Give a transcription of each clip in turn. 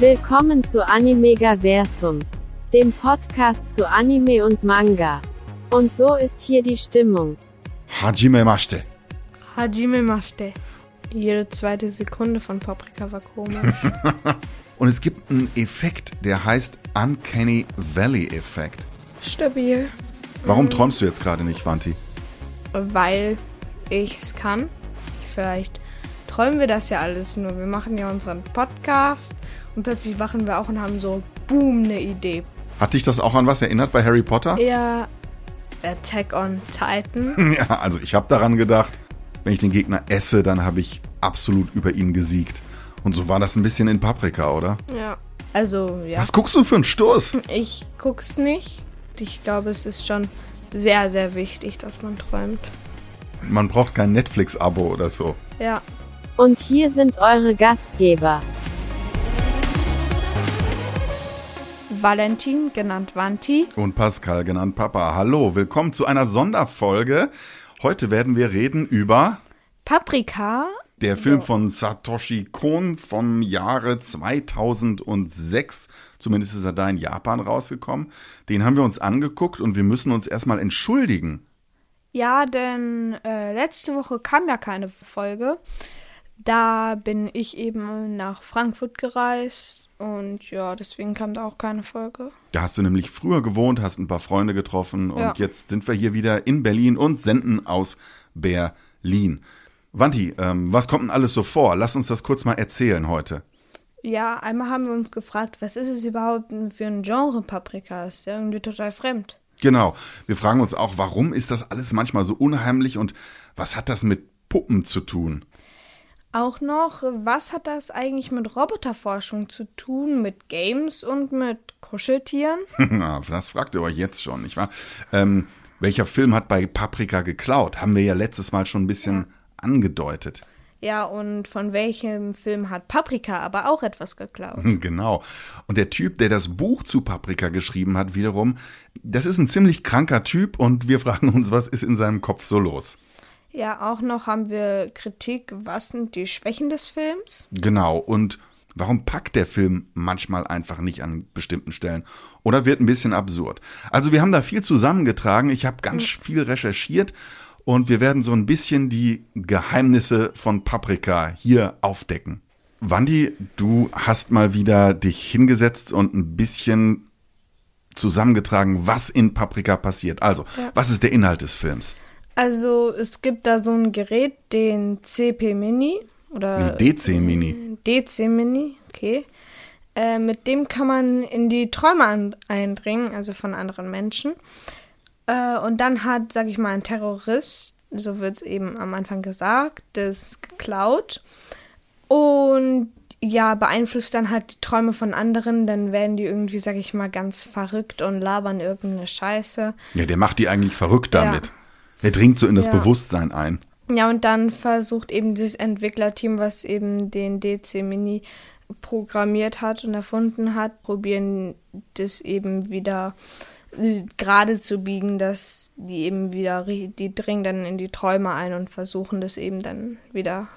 Willkommen zu Animegaversum, dem Podcast zu Anime und Manga. Und so ist hier die Stimmung. Hajime Mashite. Hajime Mashite. Jede zweite Sekunde von Paprika war komisch. Und es gibt einen Effekt, der heißt Uncanny Valley Effekt. Stabil. Warum träumst du jetzt gerade nicht, Vanti? Weil ich's kann. Vielleicht träumen wir das ja alles nur. Wir machen ja unseren Podcast und plötzlich wachen wir auch und haben so, boom, eine Idee. Hat dich das auch an was erinnert bei Harry Potter? Ja, Attack on Titan. Ja, also ich habe daran gedacht, wenn ich den Gegner esse, dann habe ich absolut über ihn gesiegt. Und so war das ein bisschen in Paprika, oder? Ja. Also, ja. Was guckst du für einen Stoß? Ich guck's nicht. Ich glaube, es ist schon sehr, sehr wichtig, dass man träumt. Man braucht kein Netflix-Abo oder so. Ja. Und hier sind eure Gastgeber. Valentin, genannt Vanti. Und Pascal, genannt Papa. Hallo, willkommen zu einer Sonderfolge. Heute werden wir reden über Paprika. der Film von Satoshi Kon vom Jahre 2006. Zumindest ist er da in Japan rausgekommen. Den haben wir uns angeguckt und wir müssen uns erstmal entschuldigen. Ja, denn äh, letzte Woche kam ja keine Folge. Da bin ich eben nach Frankfurt gereist und ja, deswegen kam da auch keine Folge. Da hast du nämlich früher gewohnt, hast ein paar Freunde getroffen und Ja. jetzt sind wir hier wieder in Berlin und senden aus Berlin. Wanti, ähm, was kommt denn alles so vor? Lass uns das kurz mal erzählen heute. Ja, einmal haben wir uns gefragt, was ist es überhaupt für ein Genre Paprika? Ist ja irgendwie total fremd. Genau. Wir fragen uns auch, warum ist das alles manchmal so unheimlich und was hat das mit Puppen zu tun? Auch noch, was hat das eigentlich mit Roboterforschung zu tun, mit Games und mit Kuscheltieren? Das fragt ihr euch jetzt schon, nicht wahr? Ähm, welcher Film hat bei Paprika geklaut? Haben wir ja letztes Mal schon ein bisschen angedeutet. Ja, und von welchem Film hat Paprika aber auch etwas geklaut? Genau. Und der Typ, der das Buch zu Paprika geschrieben hat, wiederum, das ist ein ziemlich kranker Typ und wir fragen uns, was ist in seinem Kopf so los? Ja, auch noch haben wir Kritik, was sind die Schwächen des Films? Genau. Und warum packt der Film manchmal einfach nicht an bestimmten Stellen? Oder wird ein bisschen absurd? Also wir haben da viel zusammengetragen. Ich habe ganz viel recherchiert und wir werden so ein bisschen die Geheimnisse von Paprika hier aufdecken. Wandi, du hast mal wieder dich hingesetzt und ein bisschen zusammengetragen, was in Paprika passiert. Also, was ist der Inhalt des Films? Also, es gibt da so ein Gerät, den CP Mini oder Nee, DC Mini. DC Mini, okay. Äh, mit dem kann man in die Träume an eindringen, also von anderen Menschen. Äh, und dann hat, sag ich mal, ein Terrorist, so wird es eben am Anfang gesagt, das geklaut. Und ja, beeinflusst dann halt die Träume von anderen, dann werden die irgendwie, sag ich mal, ganz verrückt und labern irgendeine Scheiße. Ja, der macht die eigentlich verrückt Ja. Der dringt so in das Ja. Bewusstsein ein. Ja, und dann versucht eben das Entwicklerteam, was eben den DC Mini programmiert hat und erfunden hat, probieren das eben wieder äh, gerade zu biegen, dass die eben wieder, die dringen dann in die Träume ein und versuchen das eben dann wieder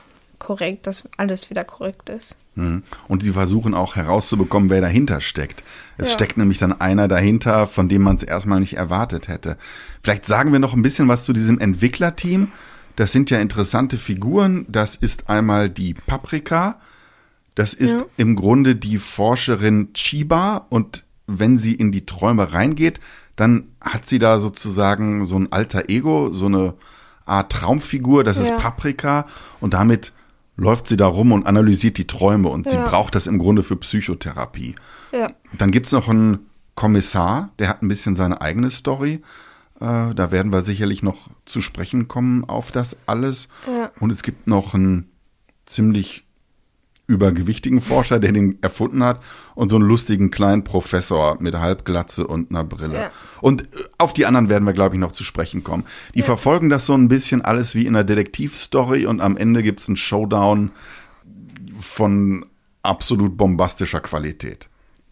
korrekt, dass alles wieder korrekt ist. Mhm. Und sie versuchen auch herauszubekommen, wer dahinter steckt. Es Ja. steckt nämlich dann einer dahinter, von dem man es erstmal nicht erwartet hätte. Vielleicht sagen wir noch ein bisschen was zu diesem Entwicklerteam. Das sind ja interessante Figuren. Das ist einmal die Paprika. Das ist Ja. im Grunde die Forscherin Chiba. Und wenn sie in die Träume reingeht, dann hat sie da sozusagen so ein alter Ego, so eine Art Traumfigur. Das ist Ja. Paprika. Und damit läuft sie da rum und analysiert die Träume und sie Ja. braucht das im Grunde für Psychotherapie. Ja. Dann gibt's noch einen Kommissar, der hat ein bisschen seine eigene Story. Äh, da werden wir sicherlich noch zu sprechen kommen auf das alles. Ja. Und es gibt noch einen ziemlich übergewichtigen Forscher, der den erfunden hat, und so einen lustigen kleinen Professor mit Halbglatze und einer Brille. Ja. Und äh, auf die anderen werden wir, glaube ich, noch zu sprechen kommen. Die verfolgen das so ein bisschen alles wie in einer Detektivstory und am Ende gibt's einen Showdown von absolut bombastischer Qualität.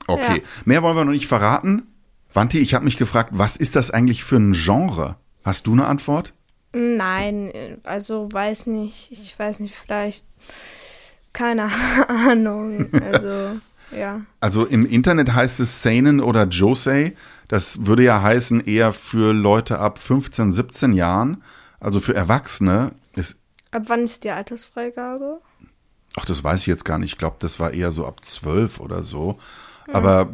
Okay, Ja. mehr wollen wir noch nicht verraten. Wanti, ich habe mich gefragt, was ist das eigentlich für ein Genre? Hast du eine Antwort? Nein, also weiß nicht, ich weiß nicht, vielleicht keine Ahnung. Also Ja. Also im Internet heißt es Seinen oder Josei. Das würde ja heißen eher für Leute ab 15, 17 Jahren. Also für Erwachsene. Ist, Ab wann ist die Altersfreigabe? ach, das weiß ich jetzt gar nicht. Ich glaube, das war eher so ab 12 oder so. Aber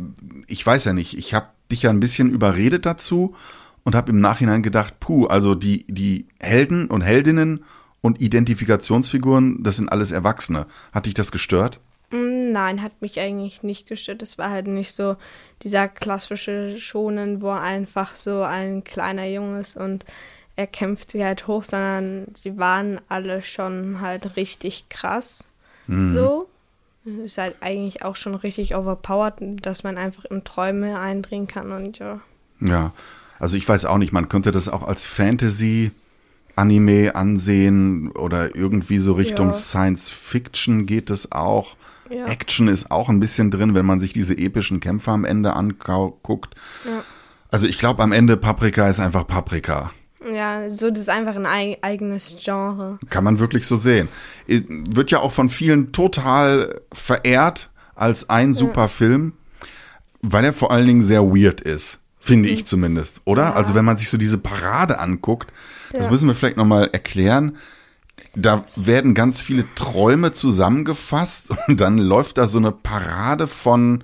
ich weiß ja nicht. Ich habe dich ja ein bisschen überredet dazu und habe im Nachhinein gedacht, puh, also die, die Helden und Heldinnen und Identifikationsfiguren, das sind alles Erwachsene. Hat dich das gestört? Mm, Nein, hat mich eigentlich nicht gestört. Es war halt nicht so dieser klassische Schonen, wo einfach so ein kleiner Junge ist und er kämpft sich halt hoch, sondern die waren alle schon halt richtig krass. So. Ist halt eigentlich auch schon richtig overpowered, dass man einfach in Träume eindringen kann und ja. Ja, also ich weiß auch nicht, man könnte das auch als Fantasy-Anime ansehen oder irgendwie so Richtung Ja. Science Fiction geht es auch. Ja. Action ist auch ein bisschen drin, wenn man sich diese epischen Kämpfe am Ende anguckt. Ja. Also ich glaube, am Ende Paprika ist einfach Paprika. Ja, so das ist einfach ein ei- eigenes Genre. Kann man wirklich so sehen. Wird ja auch von vielen total verehrt als ein super Film, weil er vor allen Dingen sehr weird ist. Finde ich zumindest, oder? Also wenn man sich so diese Parade anguckt, das müssen wir vielleicht nochmal erklären. Da werden ganz viele Träume zusammengefasst und dann läuft da so eine Parade von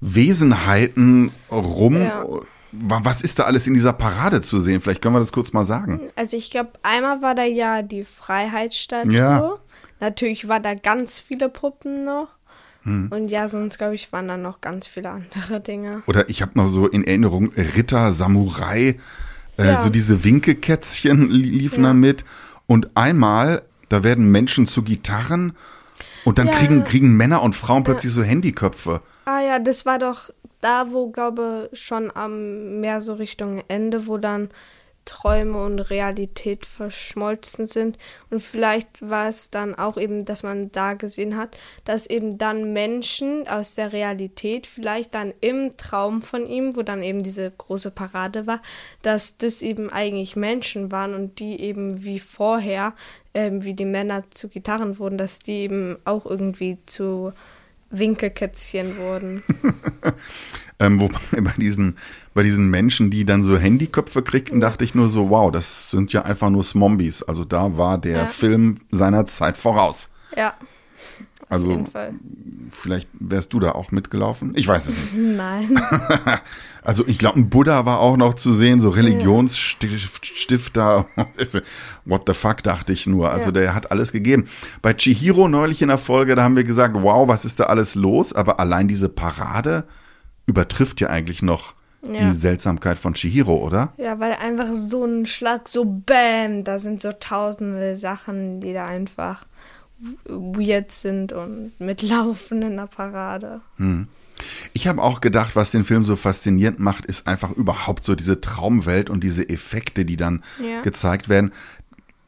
Wesenheiten rum. Ja. Wa- Was ist da alles in dieser Parade zu sehen? Vielleicht können wir das kurz mal sagen. Also ich glaube, einmal war da ja die Freiheitsstatue. Ja. Natürlich war da ganz viele Puppen noch. Hm. Und ja, sonst glaube ich, waren da noch ganz viele andere Dinge. Oder ich habe noch so in Erinnerung Ritter, Samurai, äh, Ja. so diese Winkekätzchen li- liefen da mit. Und einmal, da werden Menschen zu Gitarren und dann Ja. kriegen, kriegen Männer und Frauen plötzlich so Handyköpfe. Ah ja, das war doch da, wo, glaube schon am mehr so Richtung Ende, wo dann Träume und Realität verschmolzen sind. Und vielleicht war es dann auch eben, dass man da gesehen hat, dass eben dann Menschen aus der Realität vielleicht dann im Traum von ihm, wo dann eben diese große Parade war, dass das eben eigentlich Menschen waren und die eben wie vorher, ähm, wie die Männer zu Gitarren wurden, dass die eben auch irgendwie zu Winkelkätzchen wurden. Ähm, wobei bei diesen, bei diesen Menschen, die dann so Handyköpfe kriegten, dachte ich nur so, wow, das sind ja einfach nur Smombies. Also da war der Ja. Film seiner Zeit voraus. Ja, auf Also jeden Fall. vielleicht wärst du da auch mitgelaufen. Ich weiß es nicht. Nein. Also ich glaube, ein Buddha war auch noch zu sehen, so Religionsstifter. What the fuck, dachte ich nur. Also Ja. der hat alles gegeben. Bei Chihiro neulich in der Folge, da haben wir gesagt, wow, was ist da alles los? Aber allein diese Parade übertrifft ja eigentlich noch Ja. die Seltsamkeit von Chihiro, oder? Ja, weil einfach so ein Schlag, so Bäm, da sind so tausende Sachen, die da einfach weird sind und in der Parade. Ich habe auch gedacht, was den Film so faszinierend macht, ist einfach überhaupt so diese Traumwelt und diese Effekte, die dann Ja. gezeigt werden.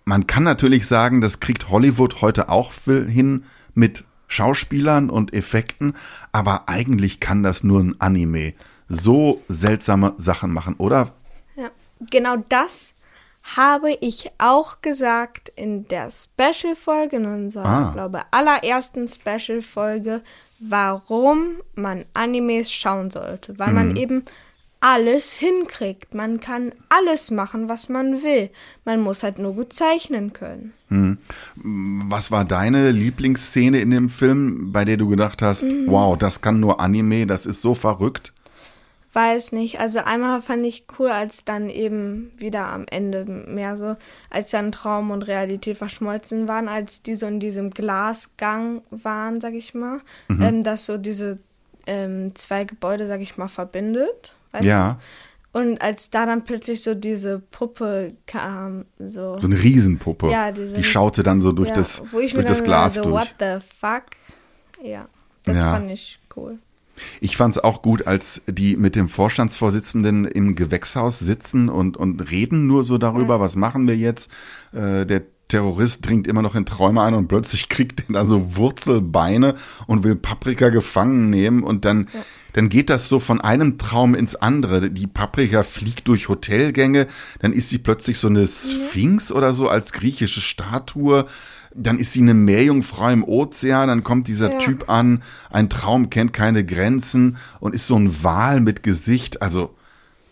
Man kann natürlich sagen, das kriegt Hollywood heute auch hin mit Schauspielern und Effekten, aber eigentlich kann das nur ein Anime so seltsame Sachen machen, oder? Ja, genau das habe ich auch gesagt in der Special-Folge, in unserer, Ah. glaube allerersten Special-Folge, warum man Animes schauen sollte. Weil man eben alles hinkriegt. Man kann alles machen, was man will. Man muss halt nur gut zeichnen können. Was war deine Lieblingsszene in dem Film, bei der du gedacht hast, wow, das kann nur Anime, das ist so verrückt? Weiß nicht. Also einmal fand ich cool, als dann eben wieder am Ende mehr so, als dann Traum und Realität verschmolzen waren, als die so in diesem Glasgang waren, sag ich mal, ähm, das so diese ähm, zwei Gebäude, sag ich mal, verbindet. Weißt Ja, Du? Und als da dann plötzlich so diese Puppe kam, so. so eine Riesenpuppe. Ja, diese- die schaute dann so durch ja, das, durch das Glas so, durch. what the fuck? Ja, das Ja. fand ich cool. Ich fand es auch gut, als die mit dem Vorstandsvorsitzenden im Gewächshaus sitzen und, und reden nur so darüber, was machen wir jetzt. Äh, der Terrorist dringt immer noch in Träume ein und plötzlich kriegt er da so Wurzelbeine und will Paprika gefangen nehmen und dann, ja. dann geht das so von einem Traum ins andere. Die Paprika fliegt durch Hotelgänge, dann ist sie plötzlich so eine Sphinx ja. oder so als griechische Statue. Dann ist sie eine Meerjungfrau im Ozean, dann kommt dieser ja. Typ an, ein Traum kennt keine Grenzen und ist so ein Wal mit Gesicht. Also,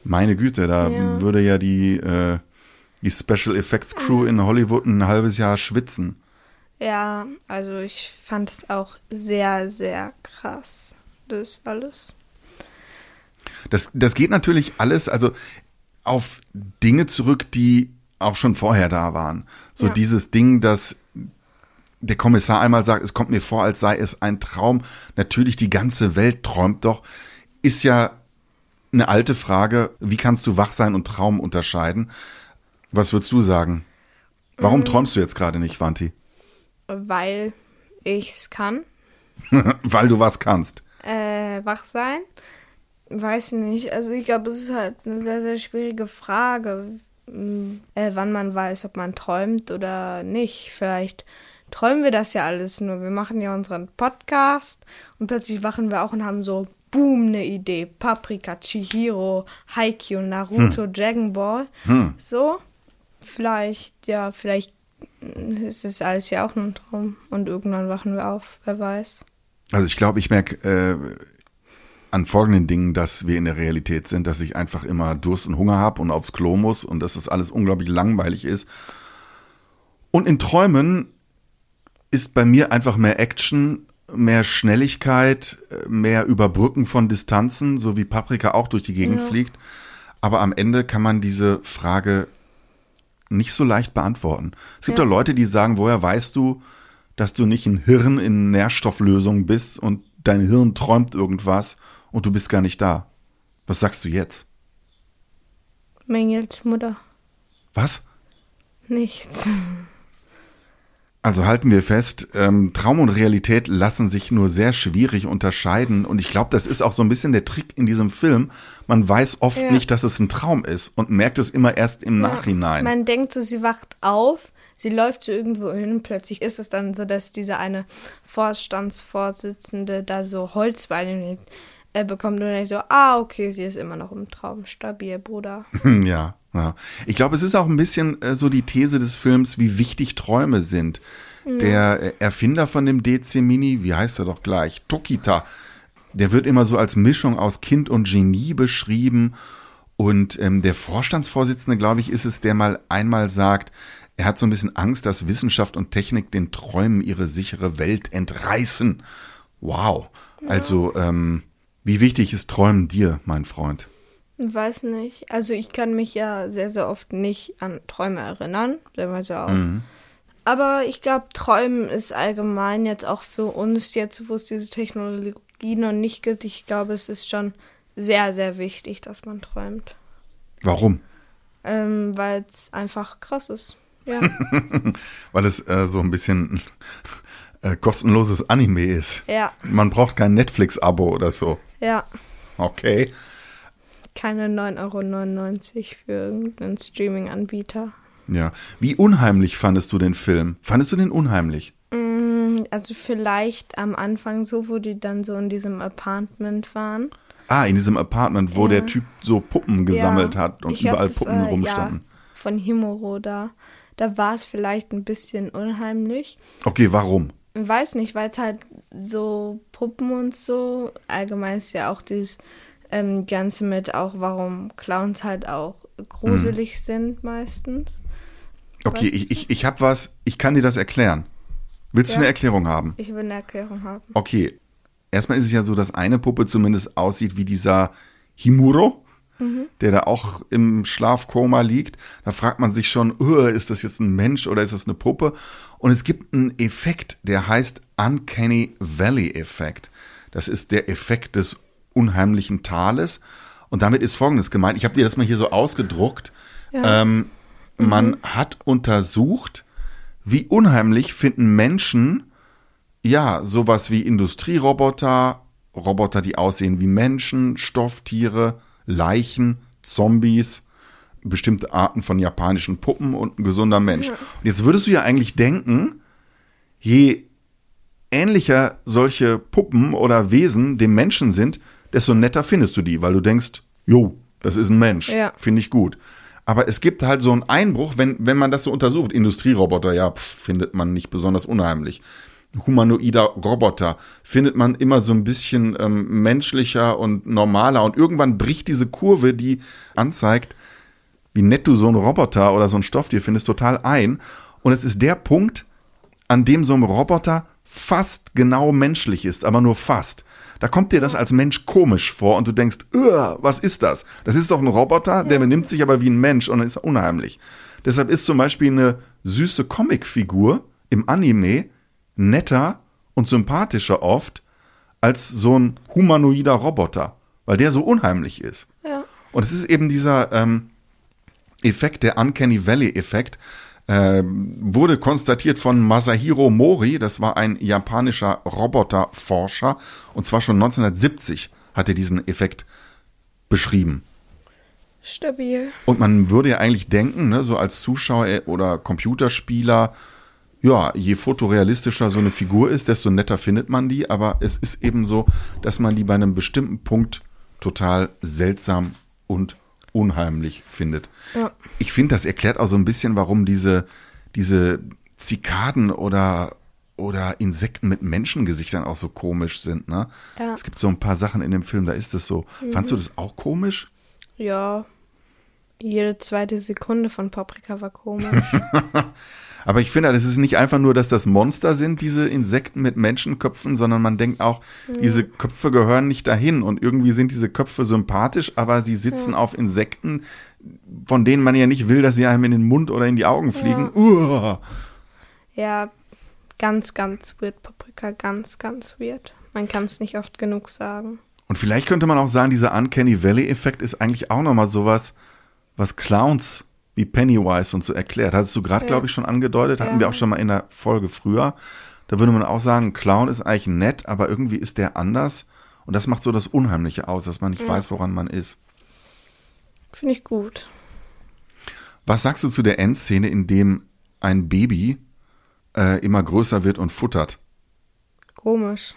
meine Güte, da würde ja die, äh, die Special Effects Crew in Hollywood ein halbes Jahr schwitzen. Ja, also ich fand es auch sehr, sehr krass. Das alles. Das, das geht natürlich alles, also auf Dinge zurück, die auch schon vorher da waren. So ja. dieses Ding, dass der Kommissar einmal sagt, es kommt mir vor, als sei es ein Traum. Natürlich, die ganze Welt träumt doch. Ist ja eine alte Frage, wie kannst du wach sein und Traum unterscheiden? Was würdest du sagen? Warum mhm. träumst du jetzt gerade nicht, Wanti? Weil ich's kann. Weil du was kannst. Äh, wach sein? Weiß nicht. Also ich glaube, es ist halt eine sehr, sehr schwierige Frage, äh, wann man weiß, ob man träumt oder nicht. Vielleicht träumen wir das ja alles nur. Wir machen ja unseren Podcast und plötzlich wachen wir auch und haben so, boom, eine Idee. Paprika, Chihiro, Haikyuu, Naruto, hm. Dragon Ball. Hm. So vielleicht, ja, vielleicht ist es alles ja auch nur ein Traum und irgendwann wachen wir auf, wer weiß. Also ich glaube, ich merke äh, an folgenden Dingen, dass wir in der Realität sind, dass ich einfach immer Durst und Hunger habe und aufs Klo muss und dass das alles unglaublich langweilig ist. Und in Träumen ist bei mir einfach mehr Action, mehr Schnelligkeit, mehr Überbrücken von Distanzen, so wie Paprika auch durch die Gegend ja. fliegt. Aber am Ende kann man diese Frage nicht so leicht beantworten. Es gibt ja. Leute, die sagen, woher weißt du, dass du nicht ein Hirn in Nährstofflösung bist und dein Hirn träumt irgendwas und du bist gar nicht da. Was sagst du jetzt? Mengels Mutter. Was? Nichts. Also halten wir fest, ähm, Traum und Realität lassen sich nur sehr schwierig unterscheiden. Und ich glaube, das ist auch so ein bisschen der Trick in diesem Film. Man weiß oft ja. nicht, dass es ein Traum ist und merkt es immer erst im ja. Nachhinein. Man denkt so, sie wacht auf, sie läuft so irgendwo hin, plötzlich ist es dann so, dass dieser eine Vorstandsvorsitzende da so Holzbeine äh, bekommt und dann so, ah, okay, sie ist immer noch im Traum. Stabil, Bruder. ja. Ja. Ich glaube, es ist auch ein bisschen äh, so die These des Films, wie wichtig Träume sind. Mhm. Der äh, Erfinder von dem DC Mini, wie heißt er doch gleich? Tokita. Der wird immer so als Mischung aus Kind und Genie beschrieben. Und ähm, der Vorstandsvorsitzende, glaube ich, ist es, der mal einmal sagt, er hat so ein bisschen Angst, dass Wissenschaft und Technik den Träumen ihre sichere Welt entreißen. Wow. Ja. Also, ähm, wie wichtig ist Träumen dir, mein Freund? Weiß nicht. Also ich kann mich ja sehr, sehr oft nicht an Träume erinnern. Sehr auch. Mhm. Aber ich glaube, Träumen ist allgemein jetzt auch für uns, jetzt wo es diese Technologie noch nicht gibt, ich glaube, es ist schon sehr, sehr wichtig, dass man träumt. Warum? Ähm, Weil es einfach krass ist. Ja. Weil es äh, so ein bisschen äh, kostenloses Anime ist. Ja. Man braucht kein Netflix-Abo oder so. Ja. Okay keine 9,99 Euro für irgendeinen Streaming-Anbieter. Ja. Wie unheimlich fandest du den Film? Fandest du den unheimlich? Mm, also vielleicht am Anfang so, wo die dann so in diesem Apartment waren. Ah, in diesem Apartment, wo ja. der Typ so Puppen gesammelt ja. hat und ich überall das, Puppen äh, rumstanden. Ja, von Himuro da. Da war es vielleicht ein bisschen unheimlich. Okay, warum? Weiß nicht, weil es halt so Puppen und so, allgemein ist ja auch dieses ähm, Ganze mit auch, warum Clowns halt auch gruselig mhm. sind meistens. Okay, weißt ich, ich, ich habe was, ich kann dir das erklären. Willst ja, du eine Erklärung haben? Ich will eine Erklärung haben. Okay, erstmal ist es ja so, dass eine Puppe zumindest aussieht wie dieser Himuro, mhm. der da auch im Schlafkoma liegt. Da fragt man sich schon, ist das jetzt ein Mensch oder ist das eine Puppe? Und es gibt einen Effekt, der heißt Uncanny Valley Effekt. Das ist der Effekt des unheimlichen Tales. Und damit ist Folgendes gemeint. Ich habe dir das mal hier so ausgedruckt. Ja. Ähm, mhm. Man hat untersucht, wie unheimlich finden Menschen ja sowas wie Industrieroboter, Roboter, die aussehen wie Menschen, Stofftiere, Leichen, Zombies, bestimmte Arten von japanischen Puppen und ein gesunder Mensch. Und jetzt würdest du ja eigentlich denken, je ähnlicher solche Puppen oder Wesen dem Menschen sind, desto netter findest du die, weil du denkst, jo, das ist ein Mensch, Ja. finde ich gut. Aber es gibt halt so einen Einbruch, wenn, wenn man das so untersucht. Industrieroboter, ja, pf, findet man nicht besonders unheimlich. Humanoider Roboter findet man immer so ein bisschen ähm, menschlicher und normaler. Und irgendwann bricht diese Kurve, die anzeigt, wie nett du so einen Roboter oder so ein Stofftier findest, total ein. Und es ist der Punkt, an dem so ein Roboter fast genau menschlich ist, aber nur fast. Da kommt dir das als Mensch komisch vor und du denkst, "Uah, was ist das? Das ist doch ein Roboter, der benimmt sich aber wie ein Mensch und ist unheimlich. Deshalb ist zum Beispiel eine süße Comicfigur im Anime netter und sympathischer oft als so ein humanoider Roboter, weil der so unheimlich ist. Ja. Und es ist eben dieser ähm, Effekt, der Uncanny Valley-Effekt, äh, wurde konstatiert von Masahiro Mori, das war ein japanischer Roboterforscher, und zwar schon 1970 hat er diesen Effekt beschrieben. Stabil. Und man würde ja eigentlich denken, ne, so als Zuschauer oder Computerspieler, ja, je fotorealistischer so eine Figur ist, desto netter findet man die, aber es ist eben so, dass man die bei einem bestimmten Punkt total seltsam und unheimlich findet. Ja. Ich finde, das erklärt auch so ein bisschen, warum diese, diese Zikaden oder, oder Insekten mit Menschengesichtern auch so komisch sind, ne? Ja. Es gibt so ein paar Sachen in dem Film, da ist das so. Fandst du das auch komisch? Ja. Jede zweite Sekunde von Paprika war komisch. Aber ich finde, es ist nicht einfach nur, dass das Monster sind, diese Insekten mit Menschenköpfen, sondern man denkt auch, diese Köpfe gehören nicht dahin und irgendwie sind diese Köpfe sympathisch, aber sie sitzen auf Insekten, von denen man ja nicht will, dass sie einem in den Mund oder in die Augen fliegen. Uah. ja, ganz, ganz weird, Paprika. Ganz, ganz weird. Man kann es nicht oft genug sagen. Und vielleicht könnte man auch sagen, dieser Uncanny Valley-Effekt ist eigentlich auch nochmal sowas, was Clowns wie Pennywise und so erklärt. Hattest du gerade, Ja. glaube ich, schon angedeutet, hatten Ja. wir auch schon mal in der Folge früher. Da würde man auch sagen, Clown ist eigentlich nett, aber irgendwie ist der anders. Und das macht so das Unheimliche aus, dass man nicht weiß, woran man ist. Finde ich gut. Was sagst du zu der Endszene, in dem ein Baby äh, immer größer wird und futtert? Komisch.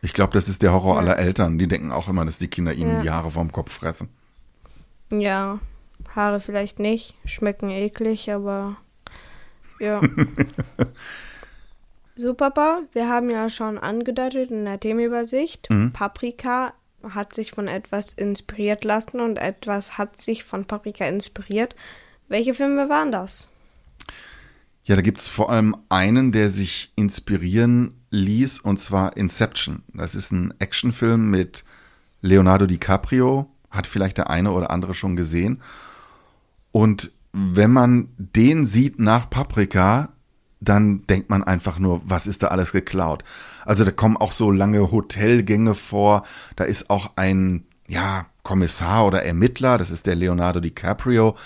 Ich glaube, das ist der Horror aller Eltern. Die denken auch immer, dass die Kinder ihnen Ja. die Haare vom Kopf fressen. Ja, Haare vielleicht nicht, schmecken eklig, aber ja. so, Papa, wir haben ja schon angedeutet in der Themenübersicht, Paprika hat sich von etwas inspiriert lassen und etwas hat sich von Paprika inspiriert. Welche Filme waren das? Ja, da gibt's vor allem einen, der sich inspirieren ließ, und zwar Inception. Das ist ein Actionfilm mit Leonardo DiCaprio, hat vielleicht der eine oder andere schon gesehen. Und wenn man den sieht nach Paprika, dann denkt man einfach nur, was ist da alles geklaut? Also da kommen auch so lange Hotelgänge vor, da ist auch ein, ja, Kommissar oder Ermittler, das ist der Leonardo DiCaprio,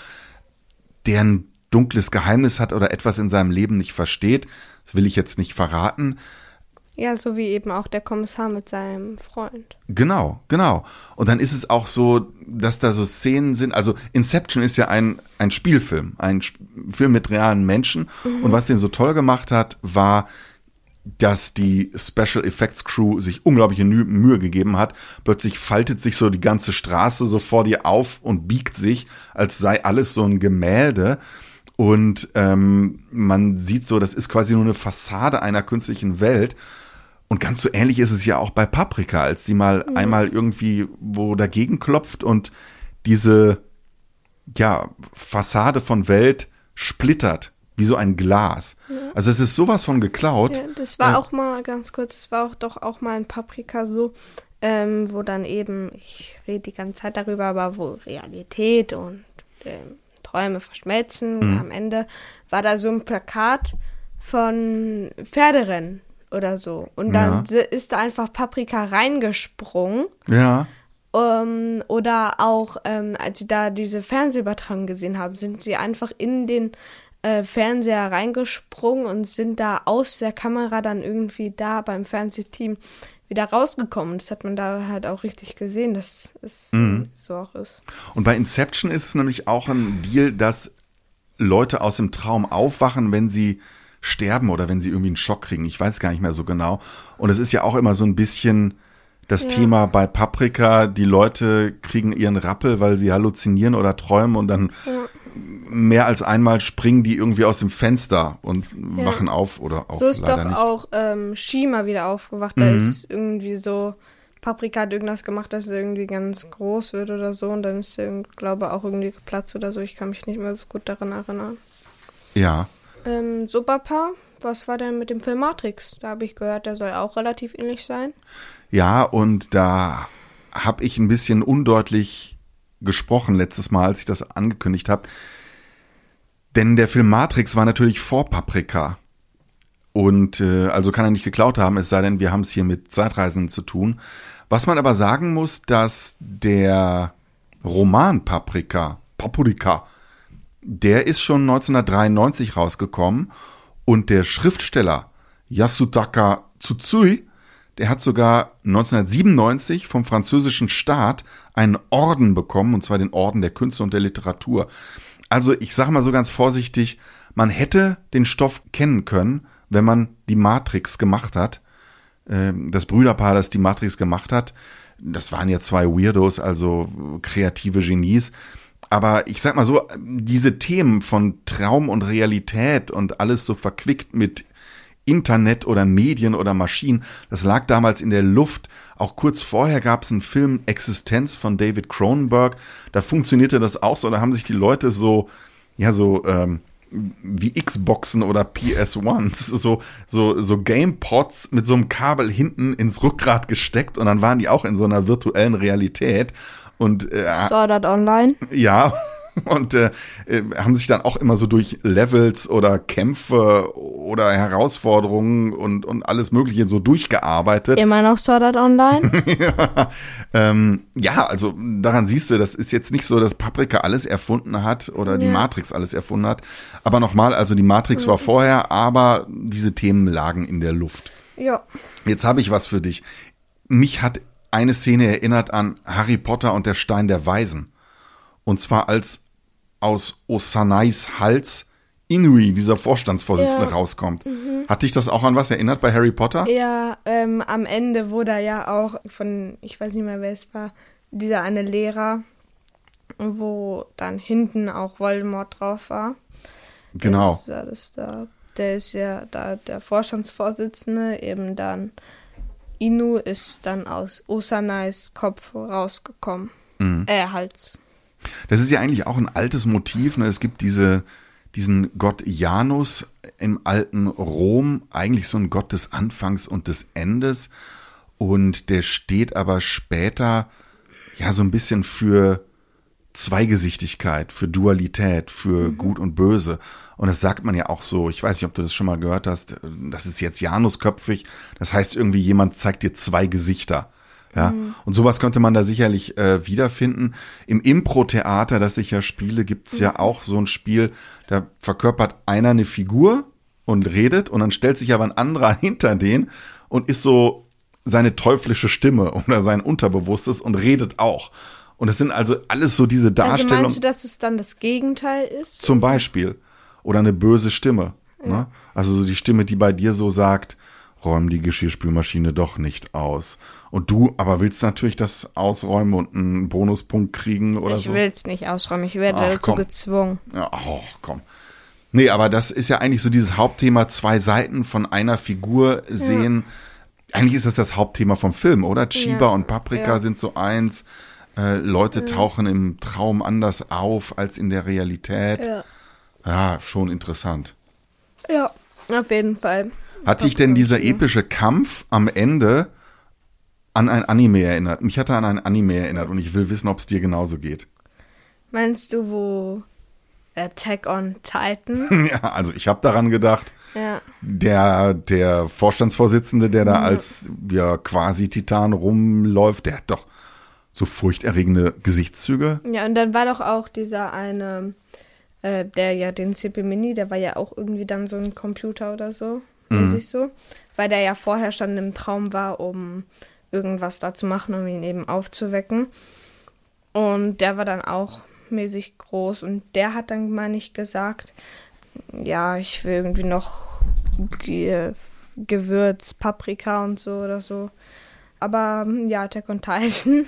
der ein dunkles Geheimnis hat oder etwas in seinem Leben nicht versteht. Das will ich jetzt nicht verraten. Ja, so wie eben auch der Kommissar mit seinem Freund. Genau, genau. Und dann ist es auch so, dass da so Szenen sind. Also Inception ist ja ein, ein Spielfilm, ein Sp Film mit realen Menschen. Und was den so toll gemacht hat, war, dass die Special Effects Crew sich unglaubliche Mühe gegeben hat. Plötzlich faltet sich so die ganze Straße so vor dir auf und biegt sich, als sei alles so ein Gemälde. Und ähm, man sieht so, das ist quasi nur eine Fassade einer künstlichen Welt. Und ganz so ähnlich ist es ja auch bei Paprika, als die mal einmal irgendwie wo dagegen klopft und diese ja, Fassade von Welt splittert, wie so ein Glas. Also es ist sowas von geklaut. Ja, das war Ja. auch mal ganz kurz, das war auch doch auch mal ein Paprika so, ähm, wo dann eben, ich rede die ganze Zeit darüber, aber wo Realität und ähm, Träume verschmelzen. Mhm. Am Ende war da so ein Plakat von Pferderennen oder so. Und dann Ja. ist da einfach Paprika reingesprungen. Ja. Ähm, oder auch, ähm, als sie da diese Fernsehübertragung gesehen haben, sind sie einfach in den äh, Fernseher reingesprungen und sind da aus der Kamera dann irgendwie da beim Fernsehteam wieder rausgekommen. Das hat man da halt auch richtig gesehen, dass es Mhm. so auch ist. Und bei Inception ist es nämlich auch ein Deal, dass Leute aus dem Traum aufwachen, wenn sie sterben oder wenn sie irgendwie einen Schock kriegen. Ich weiß gar nicht mehr so genau. Und es ist ja auch immer so ein bisschen das Ja. Thema bei Paprika, die Leute kriegen ihren Rappel, weil sie halluzinieren oder träumen und dann mehr als einmal springen die irgendwie aus dem Fenster und wachen auf oder auch so ist leider doch nicht. auch ähm, Shima wieder aufgewacht. Da Mhm. ist irgendwie so, Paprika hat irgendwas gemacht, dass er irgendwie ganz groß wird oder so. Und dann ist er, glaube auch irgendwie geplatzt oder so. Ich kann mich nicht mehr so gut daran erinnern. Ja. Ähm, Superpa, was war denn mit dem Film Matrix? Da habe ich gehört, der soll auch relativ ähnlich sein. Ja, und da habe ich ein bisschen undeutlich gesprochen letztes Mal, als ich das angekündigt habe. Denn der Film Matrix war natürlich vor Paprika. Und äh, also kann er nicht geklaut haben, es sei denn, wir haben es hier mit Zeitreisen zu tun. Was man aber sagen muss, dass der Roman Paprika, Paprika, der ist schon 1993 rausgekommen und der Schriftsteller Yasutaka Tsutsui, der hat sogar 1997 vom französischen Staat einen Orden bekommen, und zwar den Orden der Künste und der Literatur. Also ich sage mal so ganz vorsichtig, man hätte den Stoff kennen können, wenn man die Matrix gemacht hat. Ähm, Das Brüderpaar, das die Matrix gemacht hat, das waren ja zwei Weirdos, also kreative Genies. Aber ich sag mal so, diese Themen von Traum und Realität und alles so verquickt mit Internet oder Medien oder Maschinen, das lag damals in der Luft. Auch kurz vorher gab es einen Film Existenz von David Cronenberg. Da funktionierte das auch so. Da haben sich die Leute so, ja, so ähm, wie Xboxen oder PS1s, so, so, so Gamepods mit so einem Kabel hinten ins Rückgrat gesteckt und dann waren die auch in so einer virtuellen Realität. Und äh, Sword Art Online. ja, und äh, äh, haben sich dann auch immer so durch Levels oder Kämpfe oder Herausforderungen und, und alles Mögliche so durchgearbeitet. Immer noch Sword Art Online. ja, ähm, ja, also daran siehst du, das ist jetzt nicht so, dass Paprika alles erfunden hat oder die Ja. Matrix alles erfunden hat. Aber nochmal, also die Matrix war vorher, aber diese Themen lagen in der Luft. ja. Jetzt habe ich was für dich. Mich hat eine Szene erinnert an Harry Potter und der Stein der Weisen. Und zwar als aus Osanais Hals Inui, dieser Vorstandsvorsitzende, Ja. Mhm. rauskommt. Hat dich das auch an was erinnert bei Harry Potter? Ja, ähm, am Ende wurde ja auch von, ich weiß nicht mehr, wer es war, dieser eine Lehrer, wo dann hinten auch Voldemort drauf war. Genau. Das war das da. Der ist ja da der Vorstandsvorsitzende, eben dann Inu ist dann aus Osanais Kopf rausgekommen. Mhm. Äh, Hals. Das ist ja eigentlich auch ein altes Motiv. Ne? Es gibt diese, diesen Gott Janus im alten Rom, eigentlich so ein Gott des Anfangs und des Endes. Und der steht aber später ja so ein bisschen für Zweigesichtigkeit, für Dualität, für Gut und Böse. Und das sagt man ja auch so. Ich weiß nicht, ob du das schon mal gehört hast. Das ist jetzt Janusköpfig. Das heißt irgendwie, jemand zeigt dir zwei Gesichter. Ja, und sowas könnte man da sicherlich äh, wiederfinden. Im Impro-Theater, das ich ja spiele, gibt's ja auch so ein Spiel, da verkörpert einer eine Figur und redet und dann stellt sich aber ein anderer hinter den und ist so seine teuflische Stimme oder sein Unterbewusstes und redet auch. Und das sind also alles so diese Also Darstellungen. meinst du, dass es dann das Gegenteil ist? Zum Beispiel. Oder eine böse Stimme. Ne? Also so die Stimme, die bei dir so sagt, räum die Geschirrspülmaschine doch nicht aus. Und du aber willst natürlich das ausräumen und einen Bonuspunkt kriegen oder ich so. will es nicht ausräumen, ich werde Ach, dazu komm. gezwungen. Ja, oh, komm. Nee, aber das ist ja eigentlich so dieses Hauptthema, zwei Seiten von einer Figur sehen. Eigentlich ist das das Hauptthema vom Film, oder? Chiba Ja, und Paprika ja. sind so eins. Äh, Leute tauchen im Traum anders auf als in der Realität. Ja. Ja, schon interessant. ja, auf jeden Fall. Hat dich denn dieser epische Kampf am Ende an ein Anime erinnert? Mich hat er an ein Anime erinnert und ich will wissen, ob es dir genauso geht. Meinst du, wo Attack on Titan? Ja, also ich habe daran gedacht, ja. der, der Vorstandsvorsitzende, der da als ja, quasi Titan rumläuft, der hat doch so furchterregende Gesichtszüge. Ja, und dann war doch auch dieser eine, äh, der ja den CP Mini, der war ja auch irgendwie dann so ein Computer oder so. mäßig so. Weil der ja vorher schon im Traum war, um irgendwas da zu machen, um ihn eben aufzuwecken. Und der war dann auch mäßig groß und der hat dann, meine ich, gesagt, ja, ich will irgendwie noch Ge Gewürz, Paprika und so oder so. Aber hm, ja, Attack on Titan.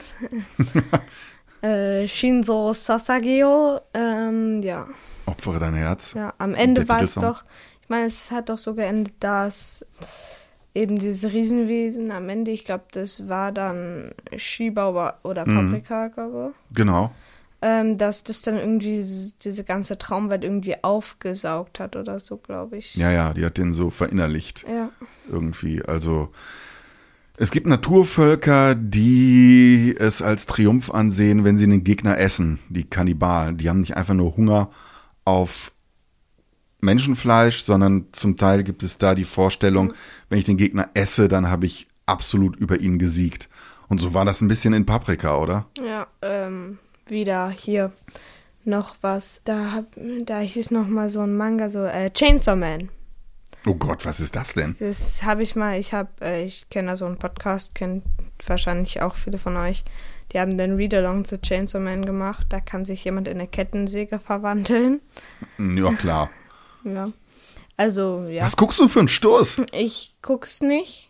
Äh, Shinzo Sasageo, ähm, ja. Opfere dein Herz. Ja, am Ende war es doch, ich meine, es hat doch so geendet, dass eben dieses Riesenwesen am Ende, ich glaube, das war dann Shiba oder- Mhm. Paprika, glaube Genau. ähm, dass das dann irgendwie diese- diese ganze Traumwelt irgendwie aufgesaugt hat oder so, glaube ich. Ja, ja, die hat den so verinnerlicht. Ja. irgendwie. Also es gibt Naturvölker, die es als Triumph ansehen, wenn sie einen Gegner essen, die Kannibalen. Die haben nicht einfach nur Hunger auf Menschenfleisch, sondern zum Teil gibt es da die Vorstellung, wenn ich den Gegner esse, dann habe ich absolut über ihn gesiegt. Und so war das ein bisschen in Paprika, oder? Ja, ähm, wieder hier noch was. Da, hab, da hieß noch mal so ein Manga, so äh, Chainsaw Man. Oh Gott, was ist das denn? Das habe ich mal, ich habe, äh, ich kenne da so einen Podcast, kennt wahrscheinlich auch viele von euch. Die haben den Read-Along zu Chainsaw Man gemacht. Da kann sich jemand in eine Kettensäge verwandeln. Ja, klar. Ja. Also, ja. Was guckst du für einen Stoß? Ich guck's nicht.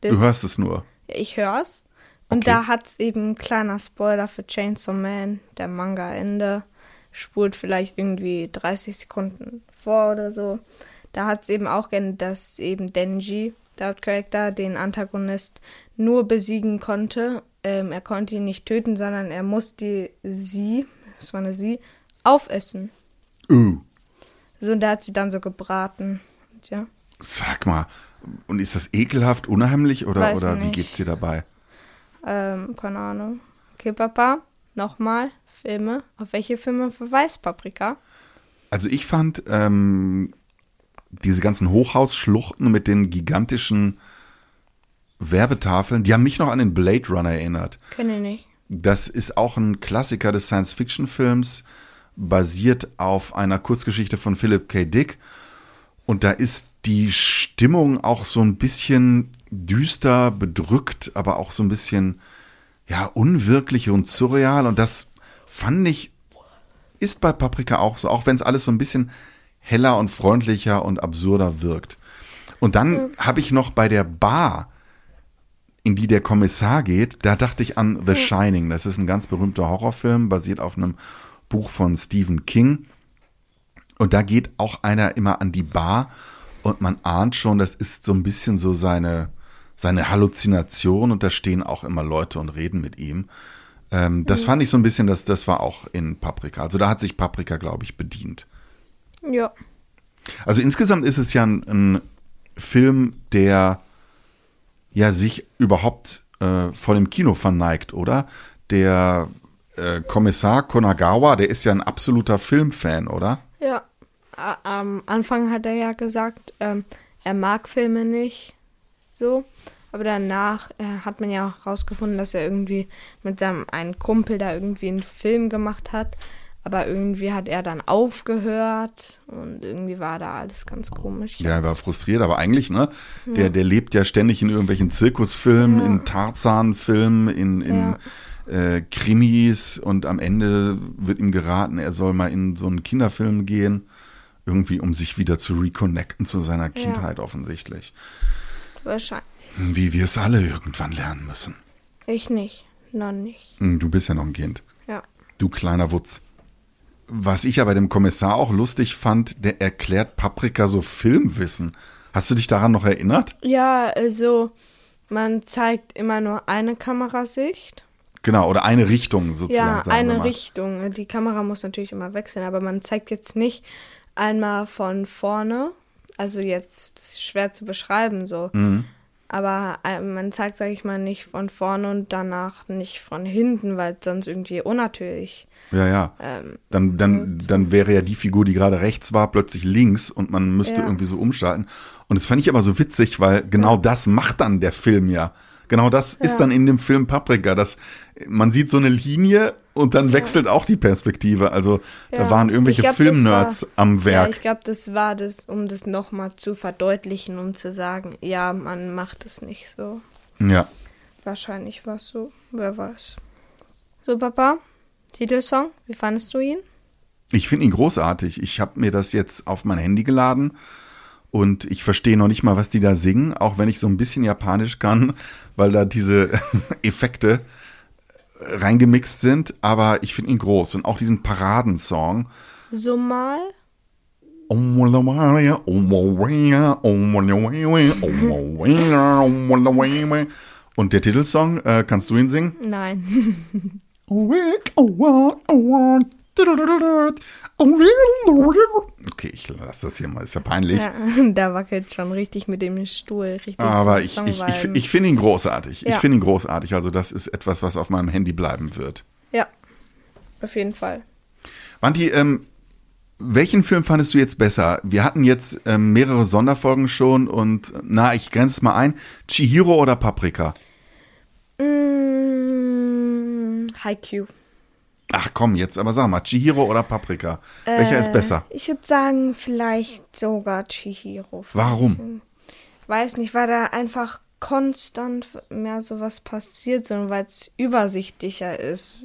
Du Das- hörst es nur. Ich hör's. Und Okay. da hat's eben ein kleiner Spoiler für Chainsaw Man, der Manga-Ende. Spult vielleicht irgendwie 30 Sekunden vor oder so. Da hat's eben auch geendet, dass eben Denji, der Hauptcharakter, den Antagonist nur besiegen konnte. Ähm, er konnte ihn nicht töten, sondern er musste sie, das war eine sie, aufessen. Uh, So, und der hat sie dann so gebraten. Und ja. sag mal. Und ist das ekelhaft, unheimlich oder, Weiß oder wie nicht. geht's dir dabei? Ähm, keine Ahnung. Okay, Papa, nochmal Filme. Auf welche Filme verweist Paprika? Also ich fand ähm, diese ganzen Hochhausschluchten mit den gigantischen Werbetafeln, die haben mich noch an den Blade Runner erinnert. Kenne ich nicht. Das ist auch ein Klassiker des Science-Fiction-Films, basiert auf einer Kurzgeschichte von Philip K. Dick. Und da ist die Stimmung auch so ein bisschen düster, bedrückt, aber auch so ein bisschen, ja, unwirklich und surreal. Und das fand ich, ist bei Paprika auch so, auch wenn es alles so ein bisschen heller und freundlicher und absurder wirkt. Und dann habe ich noch bei der Bar, in die der Kommissar geht, da dachte ich an The Shining. Das ist ein ganz berühmter Horrorfilm, basiert auf einem Buch von Stephen King. Und da geht auch einer immer an die Bar und man ahnt schon, das ist so ein bisschen so seine, seine Halluzination und da stehen auch immer Leute und reden mit ihm. Ähm, das fand ich so ein bisschen, das, das war auch in Paprika. Also da hat sich Paprika, glaube ich, bedient. Ja. Also insgesamt ist es ja ein, ein Film, der ja sich überhaupt äh, vor dem Kino verneigt, oder? Der äh, Kommissar Konagawa, der ist ja ein absoluter Filmfan, oder? Ja. A am Anfang hat er ja gesagt, ähm, er mag Filme nicht so. Aber danach äh, hat man ja auch rausgefunden, dass er irgendwie mit seinem einen Kumpel da irgendwie einen Film gemacht hat. Aber irgendwie hat er dann aufgehört und irgendwie war da alles ganz komisch. Ja, er war frustriert, aber eigentlich, ne? Der, der lebt ja ständig in irgendwelchen Zirkusfilmen, Ja. in Tarzan-Filmen, in, in äh, Krimis und am Ende wird ihm geraten, er soll mal in so einen Kinderfilm gehen. Irgendwie, um sich wieder zu reconnecten zu seiner Kindheit offensichtlich. Wahrscheinlich. Wie wir es alle irgendwann lernen müssen. Ich nicht. Noch nicht. Hm, Du bist ja noch ein Kind. Ja. Du kleiner Wutz. Was ich ja bei dem Kommissar auch lustig fand, der erklärt Paprika so Filmwissen. Hast du dich daran noch erinnert? Ja, also man zeigt immer nur eine Kamerasicht. Genau, oder eine Richtung sozusagen. Ja, eine. Richtung. Die Kamera muss natürlich immer wechseln, aber man zeigt jetzt nicht einmal von vorne. Also jetzt ist schwer zu beschreiben so. Mhm. Aber äh, man zeigt, sag ich mal, nicht von vorne und danach nicht von hinten, weil sonst irgendwie unnatürlich. Ja, ja. Ähm, Dann, dann, dann wäre ja die Figur, die gerade rechts war, plötzlich links und man müsste Ja. irgendwie so umschalten. Und das fand ich aber so witzig, weil genau das macht dann der Film ja Genau das ist dann in dem Film Paprika. Das, man sieht so eine Linie und dann wechselt auch die Perspektive. Also da Ja. waren irgendwelche Filmnerds am Ja, Werk. ich glaube, das war das, um das nochmal zu verdeutlichen, um zu sagen, ja, man macht es nicht so. ja. Wahrscheinlich war es so, wer weiß. So, Papa, Titelsong, wie fandest du ihn? Ich finde ihn großartig. Ich habe mir das jetzt auf mein Handy geladen und ich verstehe noch nicht mal, was die da singen, auch wenn ich so ein bisschen Japanisch kann, weil da diese Effekte reingemixt sind. Aber ich finde ihn groß und auch diesen Paradensong. So mal? Und der Titelsong, äh, kannst du ihn singen? Nein. Okay, ich lasse das hier mal, ist ja peinlich. ja, da wackelt schon richtig mit dem Stuhl. Richtig Aber ich, ich, ich, ich finde ihn großartig. Ich Ja. finde ihn großartig. Also das ist etwas, was auf meinem Handy bleiben wird. Ja, auf jeden Fall. Wanti, ähm, welchen Film fandest du jetzt besser? Wir hatten jetzt ähm, mehrere Sonderfolgen schon und na, ich grenze es mal ein. Chihiro oder Paprika? Mm, Haikyuu. Ach komm, jetzt aber sag mal, Chihiro oder Paprika? Welcher ist besser? Ich würde sagen, vielleicht sogar Chihiro. Warum? Weiß nicht, weil da einfach konstant mehr sowas passiert, sondern weil es übersichtlicher ist.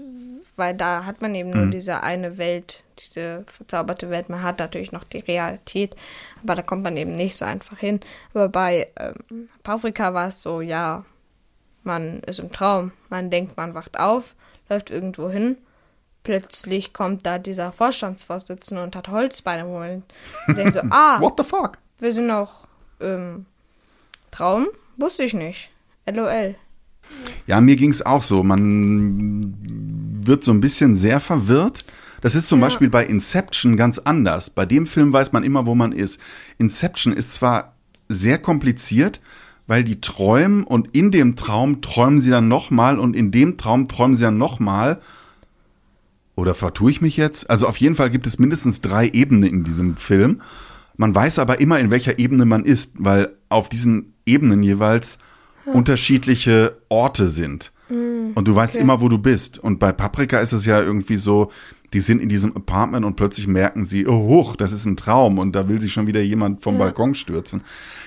Weil da hat man eben nur diese eine Welt, diese verzauberte Welt. Man hat natürlich noch die Realität, aber da kommt man eben nicht so einfach hin. Aber bei ähm, Paprika war es so, ja, man ist im Traum. Man denkt, man wacht auf, läuft irgendwo hin. Plötzlich kommt da dieser Vorstandsvorsitzende und hat Holzbeine, wo man denkt so, ah, What the fuck? wir sind noch im Traum? Wusste ich nicht. LOL. Ja, mir ging's auch so. Man wird so ein bisschen sehr verwirrt. Das ist zum Beispiel bei Inception ganz anders. Bei dem Film weiß man immer, wo man ist. Inception ist zwar sehr kompliziert, weil die träumen und in dem Traum träumen sie dann nochmal und in dem Traum träumen sie dann nochmal. Oder vertue ich mich jetzt? Also auf jeden Fall gibt es mindestens drei Ebenen in diesem Film. Man weiß aber immer, in welcher Ebene man ist, weil auf diesen Ebenen jeweils unterschiedliche Orte sind. Und du weißt immer, wo du bist. Und bei Paprika ist es ja irgendwie so, die sind in diesem Apartment und plötzlich merken sie, oh, hoch, das ist ein Traum und da will sich schon wieder jemand vom Balkon stürzen.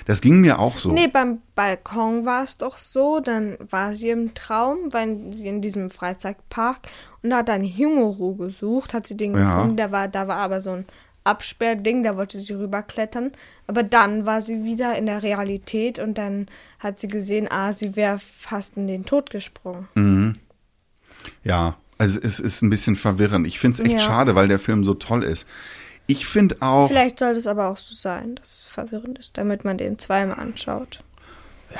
Das ging mir auch so. Nee, beim Balkon war es doch so, dann war sie im Traum, weil sie in diesem Freizeitpark und hat dann Hinguru gesucht, hat sie den Ja. gefunden, der war, da war aber so ein Absperrding, da wollte sie rüberklettern, aber dann war sie wieder in der Realität und dann hat sie gesehen, ah, sie wäre fast in den Tod gesprungen. Ja, also es ist ein bisschen verwirrend. Ich finde es echt Ja. schade, weil der Film so toll ist. Ich finde auch, Vielleicht soll es aber auch so sein, dass es verwirrend ist, damit man den zweimal anschaut.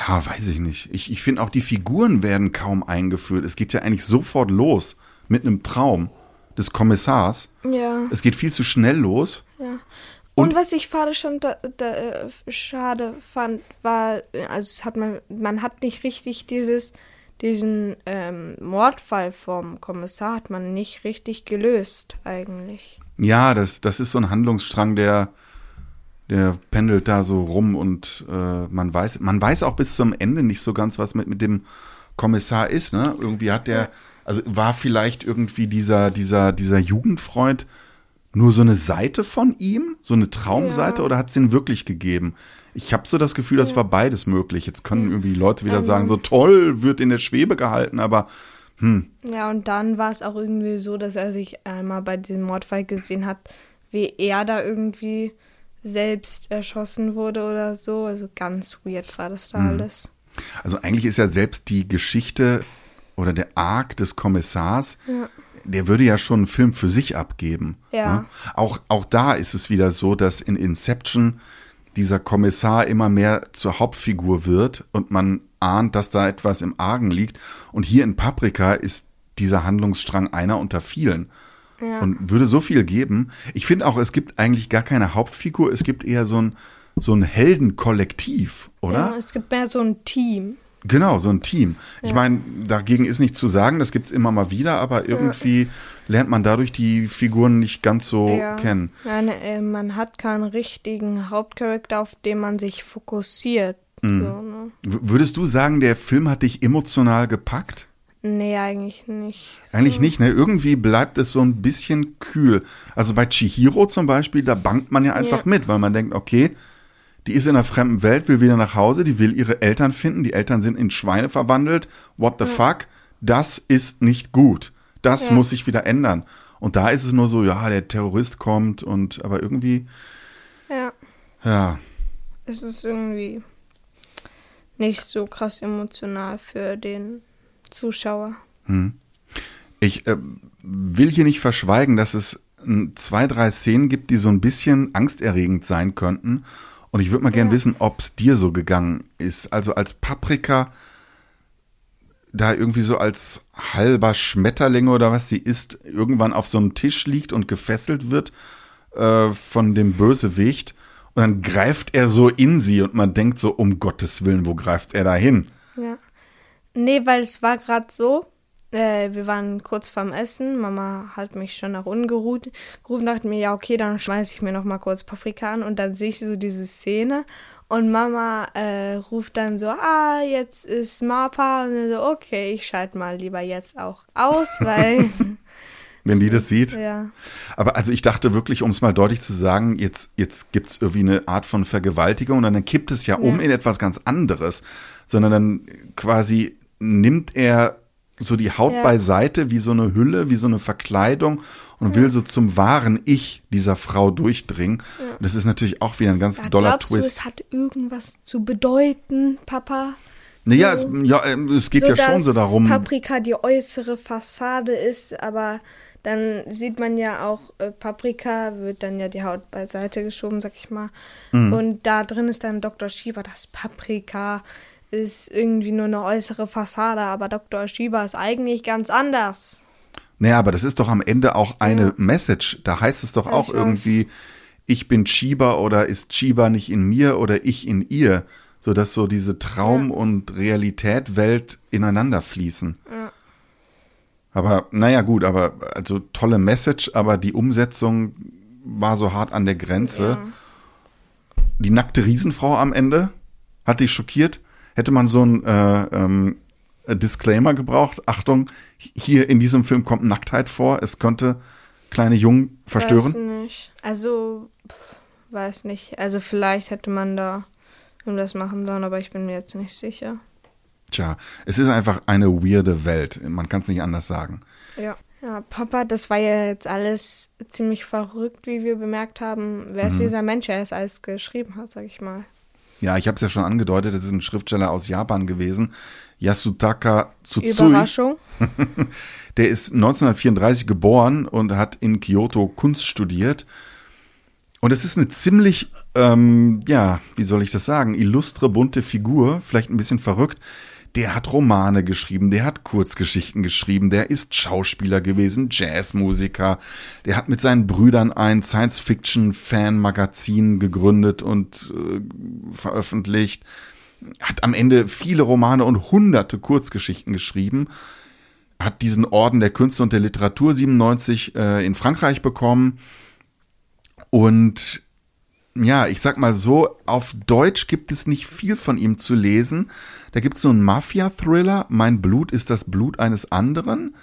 ja, weiß ich nicht. Ich, ich finde auch, die Figuren werden kaum eingeführt. Es geht ja eigentlich sofort los mit einem Traum des Kommissars. Ja. Es geht viel zu schnell los. Ja. Und, Und- was ich schade schon da, da, äh, schade fand, war, also es hat man, man hat nicht richtig dieses, diesen ähm, Mordfall vom Kommissar hat man nicht richtig gelöst eigentlich. Ja, das, das ist so ein Handlungsstrang, der, der pendelt da so rum und äh, man weiß, man weiß auch bis zum Ende nicht so ganz, was mit, mit dem Kommissar ist, ne? Irgendwie hat der, also war vielleicht irgendwie dieser, dieser, dieser Jugendfreund nur so eine Seite von ihm, so eine Traumseite, Ja. oder hat es ihn wirklich gegeben? Ich habe so das Gefühl, das war beides möglich. Jetzt können irgendwie Leute wieder sagen, so toll, wird in der Schwebe gehalten, aber Ja, und dann war es auch irgendwie so, dass er sich einmal bei diesem Mordfall gesehen hat, wie er da irgendwie selbst erschossen wurde oder so. Also ganz weird war das da Mhm. alles. Also eigentlich ist ja selbst die Geschichte oder der Arc des Kommissars, der würde ja schon einen Film für sich abgeben. Ja. ne? Auch, auch da ist es wieder so, dass in Inception dieser Kommissar immer mehr zur Hauptfigur wird und man ahnt, dass da etwas im Argen liegt. Und hier in Paprika ist dieser Handlungsstrang einer unter vielen. Und würde so viel geben. Ich finde auch, es gibt eigentlich gar keine Hauptfigur, es gibt eher so ein, so ein Heldenkollektiv, oder? Ja, es gibt mehr so ein Team. Genau, so ein Team. Ich meine, dagegen ist nichts zu sagen, das gibt's immer mal wieder, aber irgendwie lernt man dadurch die Figuren nicht ganz so ja. kennen. Nein, äh, man hat keinen richtigen Hauptcharakter, auf den man sich fokussiert. Mhm. So, ne? Würdest du sagen, der Film hat dich emotional gepackt? Nee, eigentlich nicht. Eigentlich nicht, ne? Irgendwie bleibt es so ein bisschen kühl. Also bei Chihiro zum Beispiel, da bangt man ja einfach Ja. mit, weil man denkt, okay, die ist in einer fremden Welt, will wieder nach Hause, die will ihre Eltern finden, die Eltern sind in Schweine verwandelt. What the fuck? Das ist nicht gut. Das Ja. muss sich wieder ändern. Und da ist es nur so, ja, der Terrorist kommt und aber irgendwie, Ja, ja, es ist irgendwie nicht so krass emotional für den Zuschauer. Ich äh, will hier nicht verschweigen, dass es zwei, drei Szenen gibt, die so ein bisschen angsterregend sein könnten. Und ich würde mal gern wissen, ob es dir so gegangen ist. Also als Paprika da irgendwie so als halber Schmetterling oder was sie ist, irgendwann auf so einem Tisch liegt und gefesselt wird äh, von dem Bösewicht. Und dann greift er so in sie und man denkt so, um Gottes Willen, wo greift er da hin? Ja. Nee, weil es war gerade so, äh, wir waren kurz vorm Essen, Mama hat mich schon nach unten gerufen, gerufen, dachte mir, ja okay, dann schmeiße ich mir noch mal kurz Paprika an. Und dann sehe ich so diese Szene. Und Mama äh, ruft dann so, ah, jetzt ist Mapa und dann so, okay, ich schalte mal lieber jetzt auch aus, weil, Wenn die das sieht. ja, Aber also ich dachte wirklich, um es mal deutlich zu sagen, jetzt, jetzt gibt es irgendwie eine Art von Vergewaltigung und dann kippt es ja, um Ja. in etwas ganz anderes, sondern dann quasi nimmt er so die Haut Ja. beiseite wie so eine Hülle, wie so eine Verkleidung und will so zum wahren Ich dieser Frau durchdringen. Und das ist natürlich auch wieder ein ganz Ja, doller glaubst du, Twist. es hat irgendwas zu bedeuten, Papa? naja, so- es, ja, ähm, es geht ja schon so darum. Paprika die äußere Fassade ist, aber dann sieht man ja auch, äh, Paprika wird dann ja die Haut beiseite geschoben, sag ich mal. Mhm. Und da drin ist dann Dr. Schieber, das Paprika ist irgendwie nur eine äußere Fassade, aber Dr. Schieber ist eigentlich ganz anders. Naja, aber das ist doch am Ende auch eine Ja. Message. Da heißt es doch Ja, auch ich irgendwie, ich bin Chiba oder ist Chiba nicht in mir oder ich in ihr. Sodass so diese Traum- und Realität-Welt ineinander fließen. Ja. Aber naja, gut, aber also tolle Message, aber die Umsetzung war so hart an der Grenze. Ja. Die nackte Riesenfrau am Ende hat dich schockiert. Hätte man so ein äh, ähm, Disclaimer gebraucht. Achtung, hier in diesem Film kommt Nacktheit vor. Es könnte kleine Jungen verstören. Weiß nicht. Also, pf, weiß nicht. Also vielleicht hätte man da irgendwas machen sollen, aber ich bin mir jetzt nicht sicher. Tja, es ist einfach eine weirde Welt. Man kann es nicht anders sagen. Ja. Ja, Papa, das war ja jetzt alles ziemlich verrückt, wie wir bemerkt haben. Wer Mhm. ist dieser Mensch, der es alles geschrieben hat, sag ich mal. Ja, ich habe es ja schon angedeutet, es ist ein Schriftsteller aus Japan gewesen. Yasutaka Tsutsui. Überraschung. Der ist 1934 geboren und hat in Kyoto Kunst studiert. Und es ist eine ziemlich, ähm, ja, wie soll ich das sagen, illustre, bunte Figur, vielleicht ein bisschen verrückt. Der hat Romane geschrieben, der hat Kurzgeschichten geschrieben, der ist Schauspieler gewesen, Jazzmusiker. Der hat mit seinen Brüdern ein Science-Fiction-Fan-Magazin gegründet und äh, veröffentlicht. Hat am Ende viele Romane und hunderte Kurzgeschichten geschrieben hat diesen Orden der Künste und der Literatur 97 äh, in Frankreich bekommen. Und ja, ich sag mal so, auf Deutsch gibt es nicht viel von ihm zu lesen. Da gibt es so einen Mafia-Thriller, Mein Blut ist das Blut eines anderen.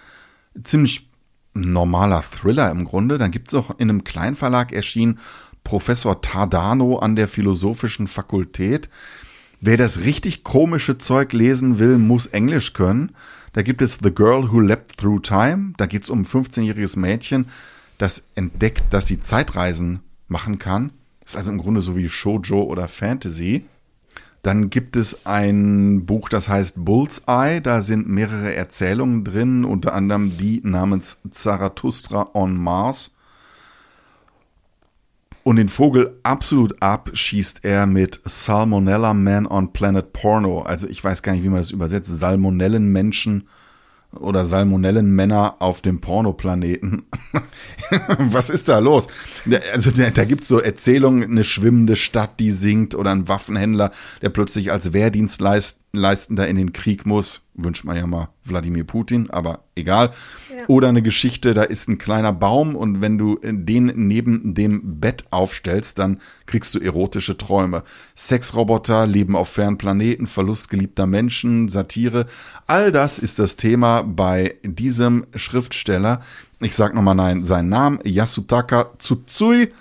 Ziemlich normaler Thriller im Grunde. Dann gibt es auch in einem Kleinverlag erschienen Professor Tardano an der Philosophischen Fakultät. Wer das richtig komische Zeug lesen will, muss Englisch können. Da gibt es The Girl Who Leapt Through Time. Da geht es um ein 15-jähriges Mädchen, das entdeckt, dass sie Zeitreisen machen kann. Ist also im Grunde so wie Shoujo oder Fantasy. Dann gibt es ein Buch, das heißt Bullseye. Da sind mehrere Erzählungen drin, unter anderem die namens Zarathustra on Mars. Und den Vogel absolut abschießt er mit Salmonella Man on Planet Porno. Also ich weiß gar nicht, wie man das übersetzt. Salmonellenmenschen oder Salmonellenmänner auf dem Pornoplaneten. Was ist da los? Also da, da gibt's so Erzählungen, eine schwimmende Stadt, die singt oder ein Waffenhändler, der plötzlich als Wehrdienstleistender in den Krieg muss. Wünscht man ja mal Wladimir Putin, aber egal. Ja. Oder eine Geschichte, da ist ein kleiner Baum und wenn du den neben dem Bett aufstellst, dann kriegst du erotische Träume. Sexroboter leben auf fernen Planeten, Verlust geliebter Menschen, Satire. All das ist das Thema bei diesem Schriftsteller. Ich sag nochmal nein, seinen Namen, Yasutaka Tsutsui.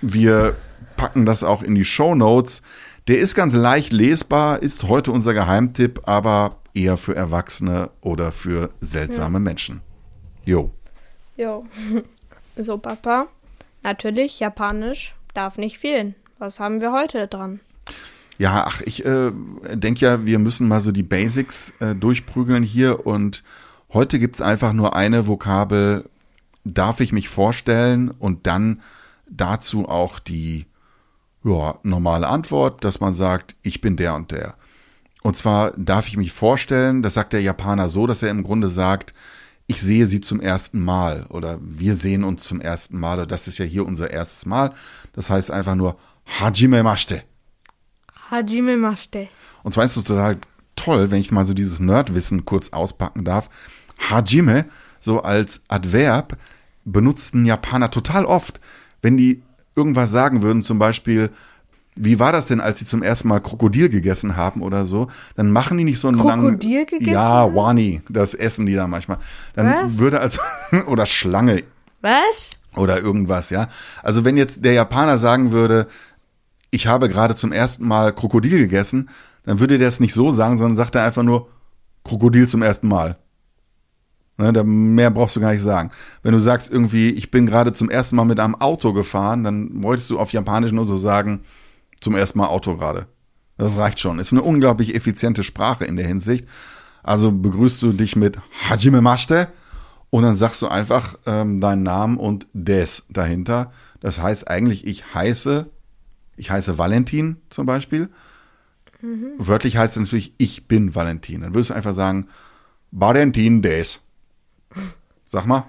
Wir packen das auch in die Show Notes. Der ist ganz leicht lesbar, ist heute unser Geheimtipp, aber eher für Erwachsene oder für seltsame ja. Menschen. Jo. Jo. So, Papa. Natürlich, Japanisch darf nicht fehlen. Was haben wir heute dran? Ja, ach, ich äh, denke ja, wir müssen mal so die Basics äh, durchprügeln hier und heute gibt's einfach nur eine Vokabel, darf ich mich vorstellen und dann dazu auch die ja, normale Antwort, dass man sagt, ich bin der und der. Und zwar darf ich mich vorstellen, das sagt der Japaner so, dass er im Grunde sagt, ich sehe sie zum ersten Mal oder wir sehen uns zum ersten Mal. Das ist ja hier unser erstes Mal. Das heißt einfach nur Hajime Mashite. Hajime Mashite. Und zwar ist es total toll, wenn ich mal so dieses Nerdwissen kurz auspacken darf. Hajime, so als Adverb, benutzten Japaner total oft. Wenn die irgendwas sagen würden, zum Beispiel, wie war das denn, als sie zum ersten Mal Krokodil gegessen haben oder so? Dann machen die nicht so einen Krokodil langen. Krokodil gegessen? Ja, Wani, das essen die da manchmal. Dann Was? würde also, oder Schlange. Was? Oder irgendwas, ja. Also wenn jetzt der Japaner sagen würde, ich habe gerade zum ersten Mal Krokodil gegessen, dann würde der es nicht so sagen, sondern sagt er einfach nur Krokodil zum ersten Mal. Ne, da mehr brauchst du gar nicht sagen. Wenn du sagst irgendwie, ich bin gerade zum ersten Mal mit einem Auto gefahren, dann wolltest du auf Japanisch nur so sagen, zum ersten Mal Auto gerade. Das reicht schon. Ist eine unglaublich effiziente Sprache in der Hinsicht. Also begrüßt du dich mit Hajime Mashite und dann sagst du einfach ähm, deinen Namen und des dahinter. Das heißt eigentlich, ich heiße, ich heiße Valentin zum Beispiel. Mhm. Wörtlich heißt es natürlich, ich bin Valentin. Dann würdest du einfach sagen, Valentin des. Sag mal.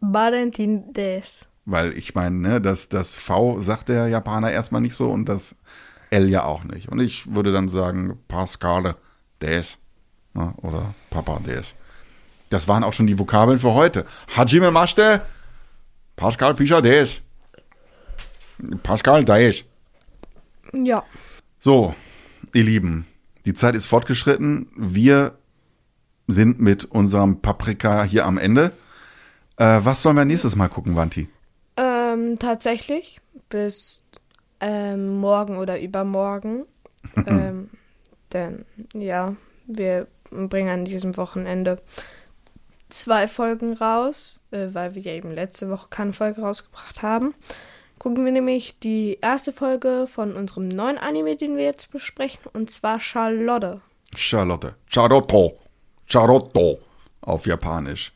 Valentin des. Weil ich meine, ne, das, das V sagt der Japaner erstmal nicht so und das L ja auch nicht. Und ich würde dann sagen, Pascal des ne, oder Papa des. Das waren auch schon die Vokabeln für heute. Hajime Mashite, Pascal Fischer des. Pascal des. Ja. So, ihr Lieben, die Zeit ist fortgeschritten. Wir sind mit unserem Paprika hier am Ende. Äh, was sollen wir nächstes Mal gucken, Wanti? Ähm, tatsächlich bis ähm, morgen oder übermorgen. ähm, denn ja, wir bringen an diesem Wochenende zwei Folgen raus, äh, weil wir ja eben letzte Woche keine Folge rausgebracht haben. Gucken wir nämlich die erste Folge von unserem neuen Anime, den wir jetzt besprechen, und zwar Charlotte. Charlotte. Charotto. Charotto auf Japanisch.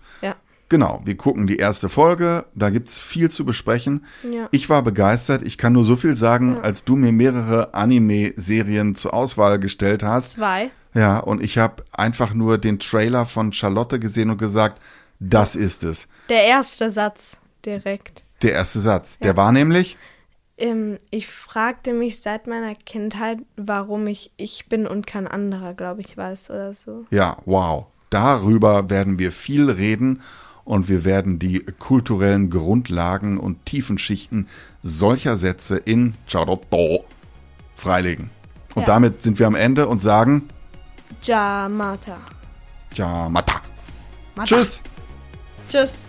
Ja. Genau, wir gucken die erste Folge, da gibt's viel zu besprechen. Ja. Ich war begeistert, ich kann nur so viel sagen, ja. als du mir mehrere Anime-Serien zur Auswahl gestellt hast. Zwei. Ja, und ich habe einfach nur den Trailer von Charlotte gesehen und gesagt, das ist es. Der erste Satz direkt. Der erste Satz, der war nämlich? Ähm, ich fragte mich seit meiner Kindheit, warum ich ich bin und kein anderer, glaube ich, weiß oder so. Ja, wow. Darüber werden wir viel reden und wir werden die kulturellen Grundlagen und Tiefenschichten solcher Sätze in Charotto freilegen. Und ja. damit sind wir am Ende und sagen Jamata. Jamata. Tschüss. Tschüss.